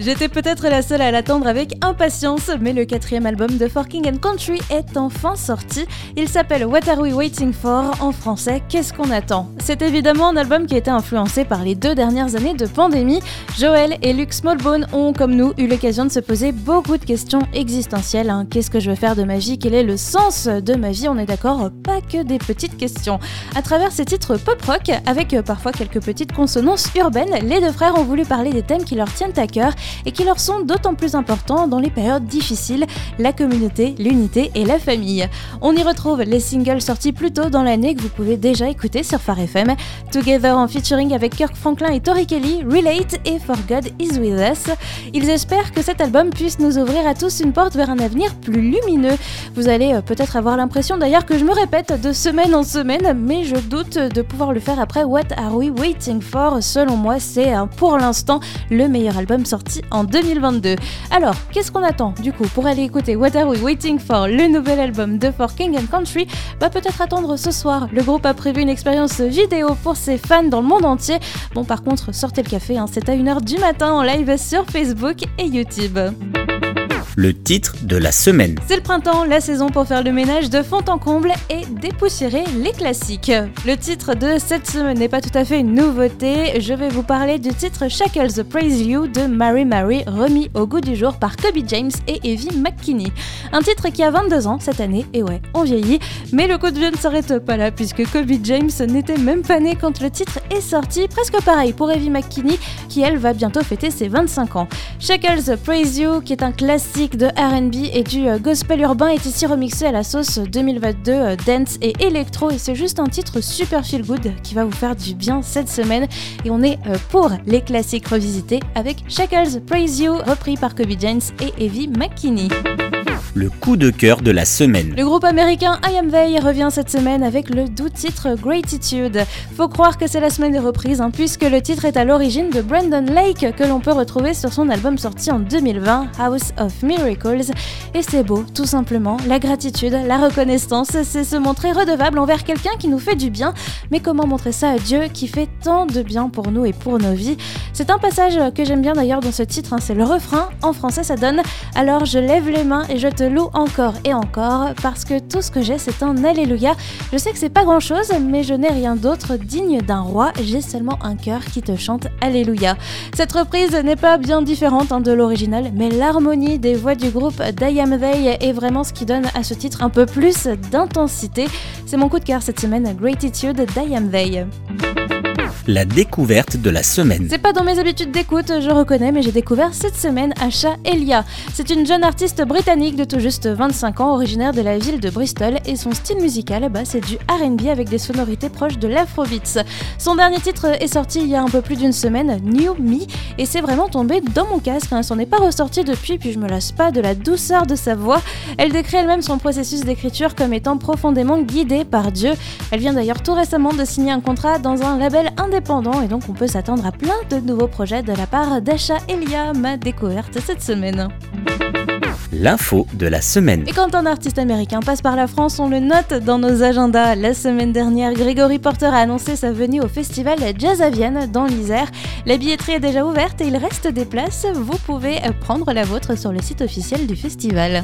J'étais peut-être la seule à l'attendre avec impatience, mais le quatrième album de Forking and Country est enfin sorti. Il s'appelle What Are We Waiting For En français, qu'est-ce qu'on attend? C'est évidemment un album qui a été influencé par les deux dernières années de pandémie. Joel et Luke Smallbone ont, comme nous, eu l'occasion de se poser beaucoup de questions existentielles. Hein. Qu'est-ce que je veux faire de ma vie? Quel est le sens de ma vie? On est d'accord, pas que des petites questions. À travers ces titres pop-rock, avec parfois quelques petites consonances urbaines, les deux frères ont voulu parler des thèmes qui leur tiennent à cœur et qui leur sont d'autant plus importants dans les périodes difficiles, la communauté, l'unité et la famille. On y retrouve les singles sortis plus tôt dans l'année que vous pouvez déjà écouter sur Phare FM, Together en featuring avec Kirk Franklin et Tori Kelly, Relate et For God Is With Us. Ils espèrent que cet album puisse nous ouvrir à tous une porte vers un avenir plus lumineux. Vous allez euh, peut-être avoir l'impression d'ailleurs que je me répète de semaine en semaine, mais je doute de pouvoir le faire après What Are We Waiting For Selon moi, c'est euh, pour l'instant le meilleur album sorti en 2022. Alors, qu'est-ce qu'on attend du coup pour aller écouter What Are We Waiting For, le nouvel album de For King Country? Va peut-être attendre ce soir. Le groupe a prévu une expérience vidéo pour ses fans dans le monde entier. Bon, par contre, sortez le café, hein, c'est à 1h du matin en live sur Facebook et YouTube le titre de la semaine. C'est le printemps, la saison pour faire le ménage de fond en comble et dépoussiérer les classiques. Le titre de cette semaine n'est pas tout à fait une nouveauté, je vais vous parler du titre Shackles Praise You de Mary Mary, remis au goût du jour par Kobe James et Evie McKinney. Un titre qui a 22 ans cette année, et ouais, on vieillit, mais le coup de vieux ne s'arrête pas là puisque Kobe James n'était même pas né quand le titre est sorti, presque pareil pour Evie McKinney qui elle va bientôt fêter ses 25 ans. Shackles Praise You qui est un classique de RB et du euh, gospel urbain est ici remixé à la sauce 2022 euh, dance et électro et c'est juste un titre super feel good qui va vous faire du bien cette semaine. Et on est euh, pour les classiques revisités avec Shackles Praise You repris par Kobe James et Evie McKinney le coup de cœur de la semaine. Le groupe américain I Am They revient cette semaine avec le doux titre Gratitude. Faut croire que c'est la semaine des reprises, hein, puisque le titre est à l'origine de Brandon Lake, que l'on peut retrouver sur son album sorti en 2020, House of Miracles. Et c'est beau, tout simplement. La gratitude, la reconnaissance, c'est se montrer redevable envers quelqu'un qui nous fait du bien. Mais comment montrer ça à Dieu qui fait tant de bien pour nous et pour nos vies? C'est un passage que j'aime bien d'ailleurs dans ce titre, hein, c'est le refrain. En français, ça donne Alors je lève les mains et je te loue encore et encore parce que tout ce que j'ai c'est un Alléluia. Je sais que c'est pas grand chose, mais je n'ai rien d'autre digne d'un roi. J'ai seulement un cœur qui te chante Alléluia. Cette reprise n'est pas bien différente hein, de l'original, mais l'harmonie des voix du groupe Diam They est vraiment ce qui donne à ce titre un peu plus d'intensité. C'est mon coup de cœur cette semaine, Gratitude Diam They la découverte de la semaine. C'est pas dans mes habitudes d'écoute, je reconnais, mais j'ai découvert cette semaine Asha Elia. C'est une jeune artiste britannique de tout juste 25 ans, originaire de la ville de Bristol, et son style musical, bah, c'est du RB avec des sonorités proches de l'afrobeats. Son dernier titre est sorti il y a un peu plus d'une semaine, New Me, et c'est vraiment tombé dans mon casque. Hein. S'en est pas ressorti depuis, puis je me lasse pas de la douceur de sa voix. Elle décrit elle-même son processus d'écriture comme étant profondément guidé par Dieu. Elle vient d'ailleurs tout récemment de signer un contrat dans un label indépendant et donc on peut s'attendre à plein de nouveaux projets de la part d'Acha Elia, ma découverte cette semaine. L'info de la semaine. Et quand un artiste américain passe par la France, on le note dans nos agendas. La semaine dernière, Grégory Porter a annoncé sa venue au festival Jazz à Vienne dans l'Isère. La billetterie est déjà ouverte et il reste des places. Vous pouvez prendre la vôtre sur le site officiel du festival.